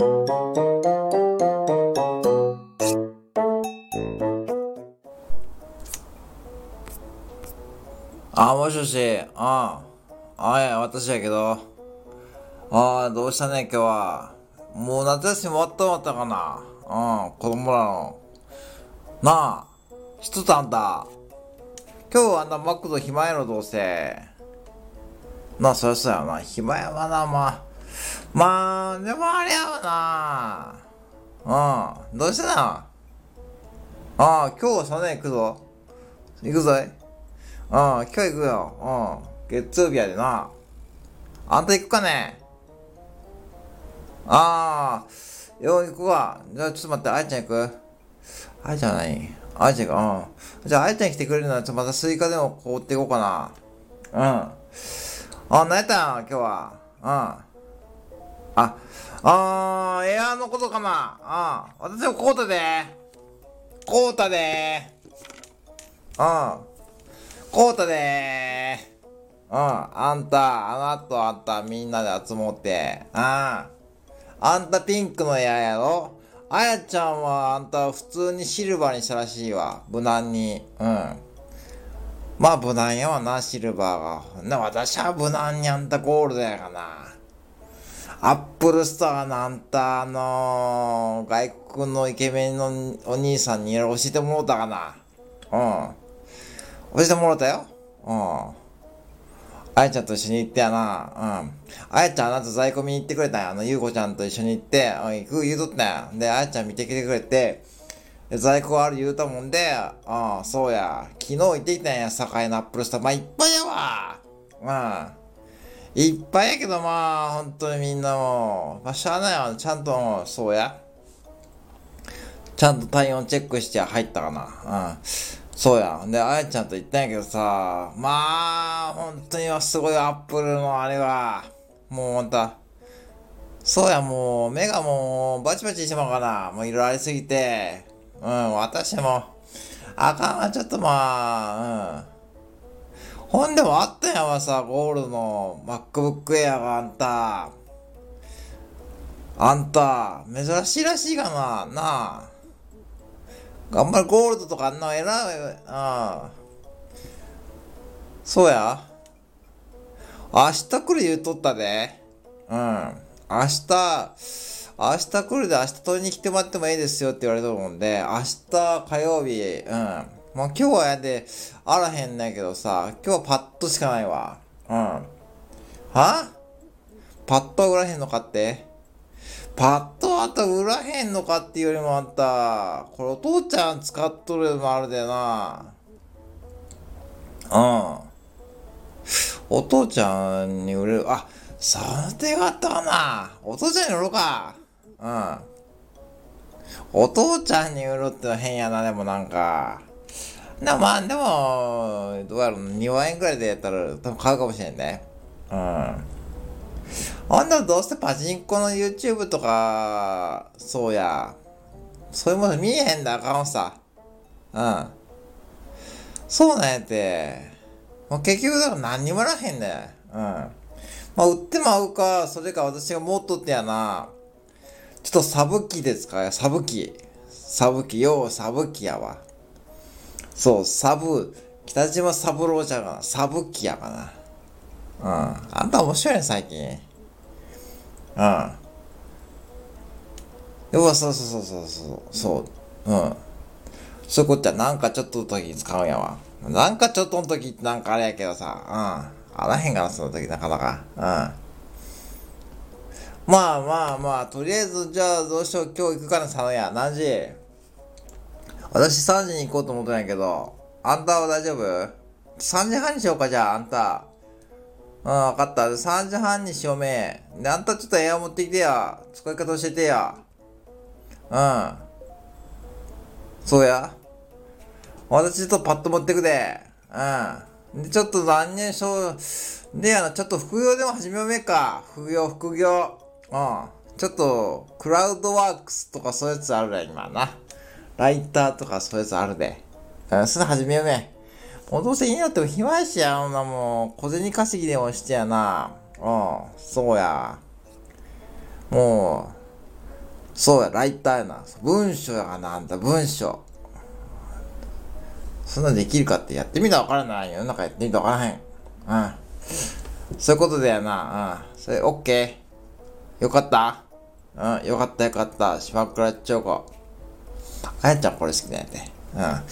あ、もしもし、ああ、あいや、私やけど。ああ、どうしたね、今日は。もう夏休み終わった終わったかな。うん、子供らの。なあ、一つあんた。今日あんなマックド暇やろ、どうせ。なあ、そりゃそうやな。暇やわな、まあ。まあ、でもあれやわな。うん、どうしたな。ああ、今日はそね、行くぞ。行くぞい。うん、今日行くよ。うん。月曜日やでな。あんた行くかね？ああ、よう行くわ。じゃあちょっと待って、あいちゃん行く？あいちゃんは何あいちゃんか、うん。じゃああいちゃん来てくれるなら、ちょっとまたスイカでもこうていこうかな。うん。あ、何やったん？今日は。うん。あ、あー、エアーのことかな。うん。私もこうたで。こうたで。うん。こうたで。うん。あんた、あの後あんたみんなで集まって。ああ。あんたピンクのエアーやろあやちゃんはあんた普通にシルバーにしたらしいわ。無難に。うん。まあ無難やわな、シルバーが。な、私は無難にあんたゴールドやがな。アップルスターのあんた、あのー、外国のイケメンのお兄さんに教えてもらったかな。うん。教えてもらったよ。うん。あやちゃんと一緒に行ってやな。うん。あやちゃんあなた在庫見に行ってくれたんや。あの、ゆうこちゃんと一緒に行って、うん、行く言うとったんや。で、あやちゃん見てきてくれて、在庫ある言うたもんで、ああ、そうや。昨日行ってきたんや、堺のアップルスター。まあ、いっぱいやわ。うん。いっぱいやけど、まあ、本当にみんなもう、まあ、しゃあないわ。ちゃんと、そうや。ちゃんと体温チェックして入ったかな。うん。そうや。で、あやちゃんと言ったんやけどさ、まあ、本当にはすごいアップルのあれは、もうまた、そうや、もう、目がもう、バチバチしてまうかな。もういろいろありすぎて、うん、私も、あかんわ、ちょっとまあ、うん。ほんでもあったんやわさ、ゴールドの MacBook Air があんた。あんた、珍しいらしいがな、なあ。頑張るゴールドとかあんな偉い、ああ。そうや。明日来る言うとったで。うん。明日、明日来るで明日取りに来てもらってもいいですよって言われたと思うんで、明日火曜日、うん。まあ今日はやで、あらへんねんけどさ、今日はパッとしかないわ。うん。は？パッとは売らへんのかって？パッとあと売らへんのかっていうよりもあった。これお父ちゃん使っとるのもあるでな。うん。お父ちゃんに売れる。あ、その手があったかな。お父ちゃんに売ろうか。うん。お父ちゃんに売るってのは変やな、でもなんか。な、まあ、でも、どうやろう、2万円くらいでやったら多分買うかもしれんね。うん。あんなどうせパチンコの YouTube とか、そうや。そういうもの見えへんだあかんさ。うん。そうなんやって。もう結局だから何にもらへんねうん。まあ、売っても合うか、それか私が持っとってやな。ちょっとサブ機ですかサブ機。サブ機、ようサブ機やわ。そう、サブ、北島三郎じゃがな。サブ機やかな。うん。あんた面白いね、最近。うん。要は、そうそうそうそうそう、そう、うん。そういうことや、なんかちょっとの時に使うんやわ。なんかちょっとの時ってなんかあれやけどさ、うん。あらへんかな、その時なかなか。うん。まあまあまあ、とりあえず、じゃあどうしよう、今日行くかな、佐野や。何時？私3時に行こうと思ったんやけど、あんたは大丈夫 ?3 時半にしようか、じゃあ、あんた。うん、わかった。3時半にしようめ。で、あんたちょっとエア持ってきてや。使い方教えてや。うん。そうや。私ちょっとパッと持ってくで。うん。で、ちょっと何年少、でやな、ちょっと副業でも始めようめか。副業、副業。うん。ちょっと、クラウドワークスとかそういうやつあるで、今な。ライターとかそういうやつあるで。うん、それ始めようめ。もうどうせいいなっても暇やしや、ほんなもう、小銭稼ぎでもしてやな。うん、そうや。もう、そうや、ライターやな。文章やがな、あんた、文章。そんなできるかってやってみたらわからない世の中やってみたらわからへん。うん。そういうことだよな。うん。それ、オッケー。よかったうん、よかったよかった。島倉チョコ。あやちゃんこれ好きだよね。うん。は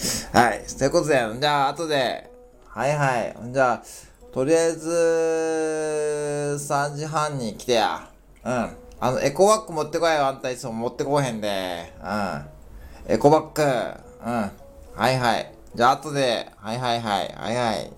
い。そういうことだよ。じゃあ、後で。はいはい。じゃあ、とりあえず、3時半に来てや。うん。あの、エコバッグ持ってこいよ。あんたいつも持ってこへんで。うん。エコバッグ。うん。はいはい。じゃあ、後で。はいはいはい。はいはい。